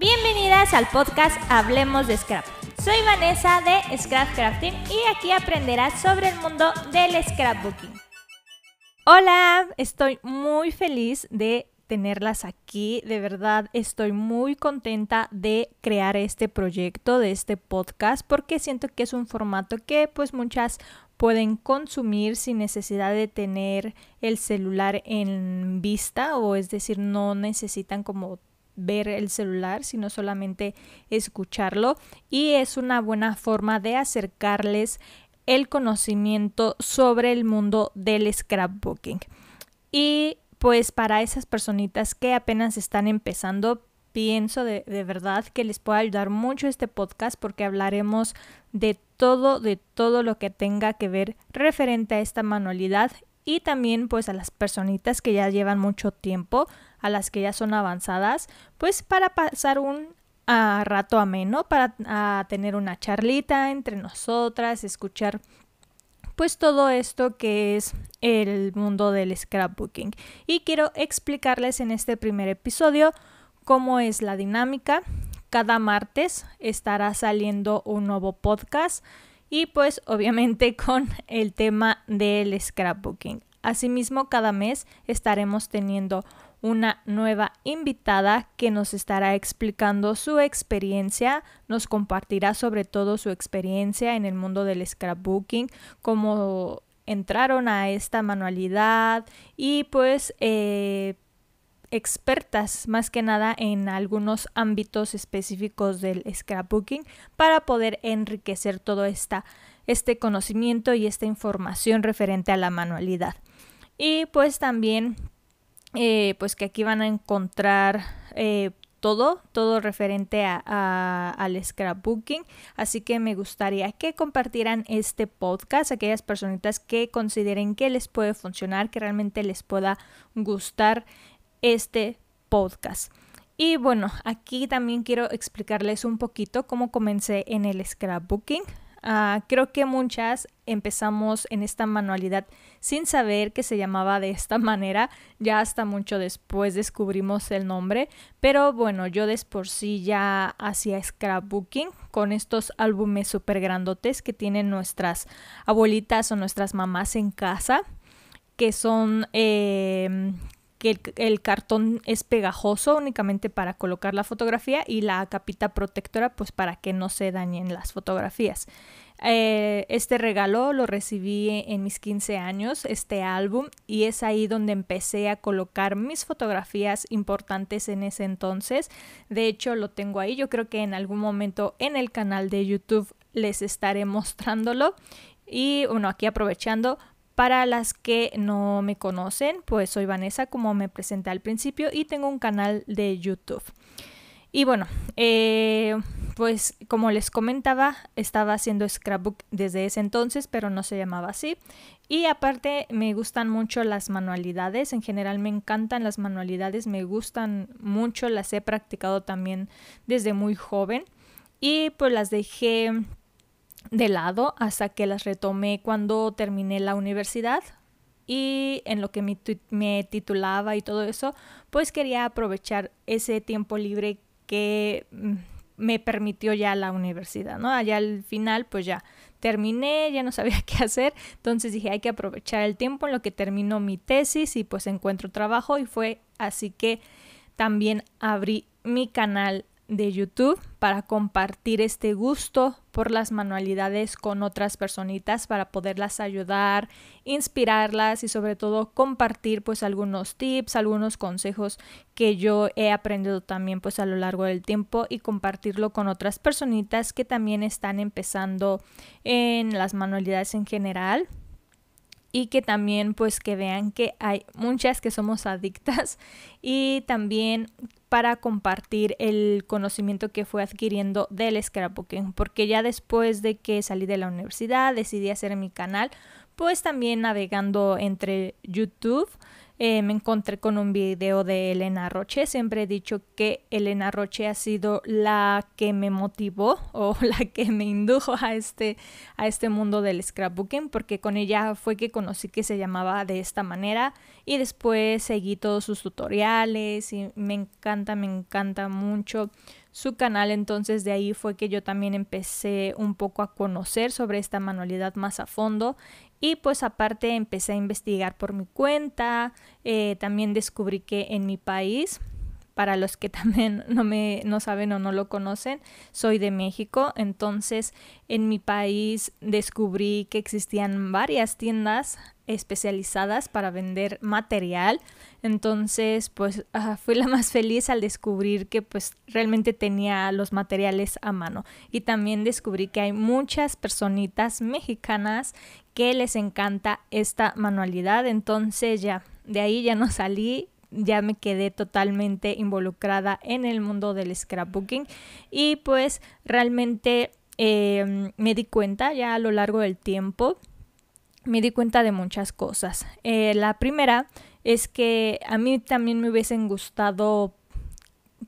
Bienvenidas al podcast Hablemos de Scrap. Soy Vanessa de Scrap Crafting y aquí aprenderás sobre el mundo del scrapbooking. Hola, estoy muy feliz de tenerlas aquí. De verdad, estoy muy contenta de crear este proyecto, de este podcast, porque siento que es un formato que pues muchas pueden consumir sin necesidad de tener el celular en vista o es decir, no necesitan como ver el celular, sino solamente escucharlo y es una buena forma de acercarles el conocimiento sobre el mundo del scrapbooking. Y pues para esas personitas que apenas están empezando, pienso de, de, verdad que les puede ayudar mucho este podcast porque hablaremos de todo, de todo lo que tenga que ver referente a esta manualidad y también pues a las personitas que ya llevan mucho tiempo, a las que ya son avanzadas, pues para pasar un uh, rato ameno, para uh, tener una charlita entre nosotras, escuchar pues todo esto que es el mundo del scrapbooking. Y quiero explicarles en este primer episodio cómo es la dinámica. Cada martes estará saliendo un nuevo podcast y pues obviamente con el tema del scrapbooking. Asimismo, cada mes estaremos teniendo una nueva invitada que nos estará explicando su experiencia, nos compartirá sobre todo su experiencia en el mundo del scrapbooking, cómo entraron a esta manualidad y pues eh, expertas más que nada en algunos ámbitos específicos del scrapbooking para poder enriquecer todo esta, este conocimiento y esta información referente a la manualidad. Y pues también eh, pues que aquí van a encontrar eh, todo, todo referente a, a, al scrapbooking. Así que me gustaría que compartieran este podcast aquellas personitas que consideren que les puede funcionar, que realmente les pueda gustar este podcast. Y bueno, aquí también quiero explicarles un poquito cómo comencé en el scrapbooking. Uh, creo que muchas empezamos en esta manualidad sin saber que se llamaba de esta manera, ya hasta mucho después descubrimos el nombre, pero bueno, yo de por sí ya hacía scrapbooking con estos álbumes súper grandotes que tienen nuestras abuelitas o nuestras mamás en casa, que son eh, que el, cartón es pegajoso únicamente para colocar la fotografía y la capita protectora pues para que no se dañen las fotografías. Eh, este regalo lo recibí en mis 15 años, este álbum, y es ahí donde empecé a colocar mis fotografías importantes en ese entonces. De hecho, lo tengo ahí. Yo creo que en algún momento en el canal de YouTube les estaré mostrándolo. Y bueno, aquí aprovechando, para las que no me conocen, pues soy Vanessa, como me presenté al principio, y tengo un canal de YouTube. Y bueno, eh, pues como les comentaba, estaba haciendo scrapbook desde ese entonces, pero no se llamaba así. Y aparte me gustan mucho las manualidades, en general me encantan las manualidades, me gustan mucho, las he practicado también desde muy joven. Y pues las dejé de lado hasta que las retomé cuando terminé la universidad. Y en lo que me, titulaba y todo eso, pues quería aprovechar ese tiempo libre que mm, me permitió ya la universidad, ¿no? Allá al final, pues ya terminé, ya no sabía qué hacer, entonces dije, hay que aprovechar el tiempo en lo que termino mi tesis y pues encuentro trabajo y fue así que también abrí mi canal de YouTube para compartir este gusto por las manualidades con otras personitas para poderlas ayudar, inspirarlas y sobre todo compartir pues algunos tips, algunos consejos que yo he aprendido también pues a lo largo del tiempo y compartirlo con otras personitas que también están empezando en las manualidades en general y que también pues que vean que hay muchas que somos adictas y también para compartir el conocimiento que fue adquiriendo del scrapbooking porque ya después de que salí de la universidad decidí hacer mi canal pues también navegando entre YouTube eh, me encontré con un video de Elena Roche. Siempre he dicho que Elena Roche ha sido la que me motivó o la que me indujo a este, a este mundo del scrapbooking, porque con ella fue que conocí que se llamaba de esta manera y después seguí todos sus tutoriales y me encanta, me encanta mucho su canal, entonces de ahí fue que yo también empecé un poco a conocer sobre esta manualidad más a fondo y pues aparte empecé a investigar por mi cuenta, eh, también descubrí que en mi país para los que también no me no saben o no lo conocen, soy de México, entonces en mi país descubrí que existían varias tiendas especializadas para vender material. Entonces, pues fui la más feliz al descubrir que pues realmente tenía los materiales a mano. Y también descubrí que hay muchas personitas mexicanas que les encanta esta manualidad. Entonces ya, de ahí ya no salí ya me quedé totalmente involucrada en el mundo del scrapbooking y pues realmente em, me di cuenta ya a lo largo del tiempo me di cuenta de muchas cosas. Eh, la primera es que a mí también me hubiesen gustado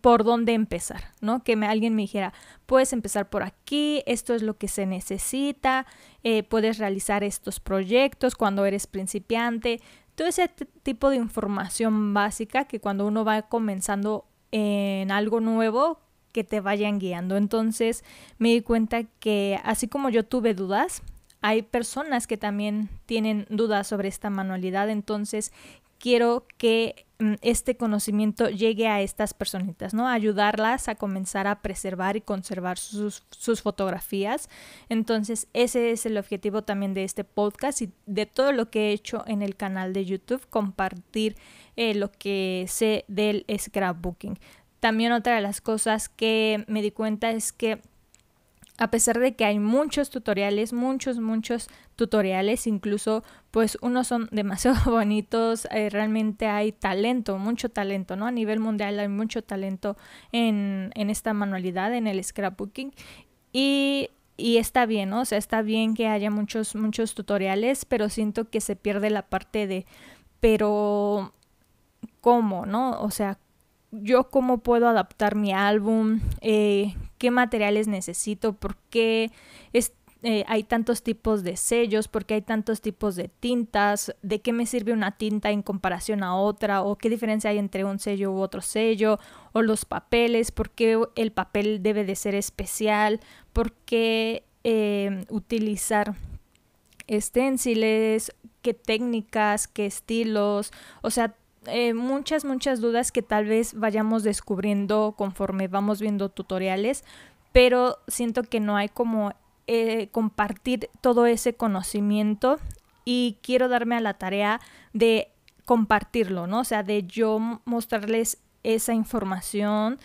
por dónde empezar, ¿no? Que alguien me dijera, puedes empezar por aquí, esto es lo que se necesita, eh, puedes realizar estos proyectos cuando eres principiante, todo ese tipo de información básica que cuando uno va comenzando en algo nuevo, que te vayan guiando. Entonces me di cuenta que así como yo tuve dudas, hay personas que también tienen dudas sobre esta manualidad, entonces quiero que mm, este conocimiento llegue a estas personitas, ¿no? Ayudarlas a comenzar a preservar y conservar sus, fotografías. Entonces, ese es el objetivo también de este podcast y de todo lo que he hecho en el canal de YouTube, compartir eh, lo que sé del scrapbooking. También otra de las cosas que me di cuenta es que a pesar de que hay muchos tutoriales, muchos, muchos tutoriales, incluso pues unos son demasiado bonitos, eh, realmente hay talento, mucho talento, ¿no? A nivel mundial hay mucho talento en, en esta manualidad, en el scrapbooking y, y está bien, ¿no? O sea, está bien que haya muchos, muchos tutoriales, pero siento que se pierde la parte de, pero, ¿cómo, no? O sea, yo cómo puedo adaptar mi álbum, eh, qué materiales necesito, por qué eh, hay tantos tipos de sellos, por qué hay tantos tipos de tintas, de qué me sirve una tinta en comparación a otra, o qué diferencia hay entre un sello u otro sello, o los papeles, por qué el papel debe de ser especial, por qué eh, utilizar esténciles, qué técnicas, qué estilos, o sea, eh, muchas, muchas dudas que tal vez vayamos descubriendo conforme vamos viendo tutoriales, pero siento que no hay como eh, compartir todo ese conocimiento y quiero darme a la tarea de compartirlo, ¿no? O sea, de yo mostrarles esa información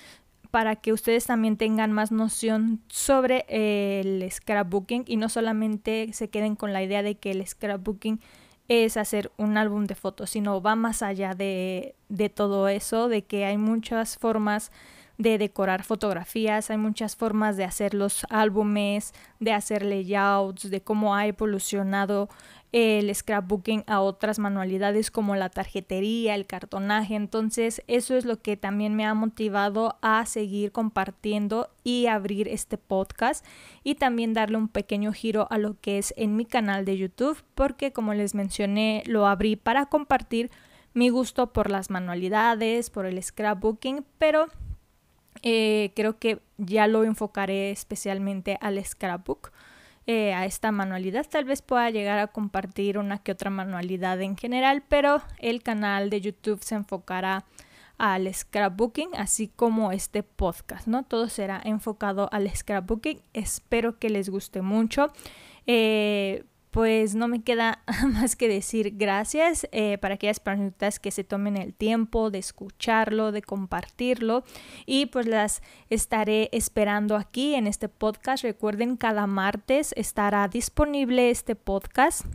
para que ustedes también tengan más noción sobre el scrapbooking y no solamente se queden con la idea de que el scrapbooking es hacer un álbum de fotos, sino va más allá de, de todo eso, de que hay muchas formas de decorar fotografías, hay muchas formas de hacer los álbumes, de hacer layouts, de cómo ha evolucionado el scrapbooking a otras manualidades como la tarjetería, el cartonaje. Entonces, eso es lo que también me ha motivado a seguir compartiendo y abrir este podcast y también darle un pequeño giro a lo que es en mi canal de YouTube, porque como les mencioné, lo abrí para compartir mi gusto por las manualidades, por el scrapbooking, pero eh, creo que ya lo enfocaré especialmente al scrapbook, eh, a esta manualidad. Tal vez pueda llegar a compartir una que otra manualidad en general, pero el canal de YouTube se enfocará al scrapbooking, así como este podcast, ¿no? Todo será enfocado al scrapbooking. Espero que les guste mucho. Eh, pues no me queda más que decir gracias eh, para aquellas personas que se tomen el tiempo de escucharlo, de compartirlo y pues las estaré esperando aquí en este podcast. Recuerden, cada martes estará disponible este podcast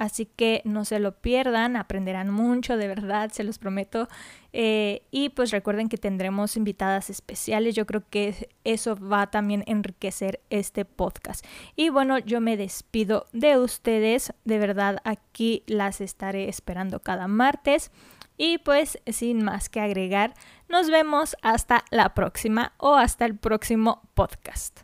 Así que no se lo pierdan, aprenderán mucho, de verdad, se los prometo. Eh, y pues recuerden que tendremos invitadas especiales, yo creo que eso va a también enriquecer este podcast. Y bueno, yo me despido de ustedes, de verdad aquí las estaré esperando cada martes. Y pues sin más que agregar, nos vemos hasta la próxima o hasta el próximo podcast.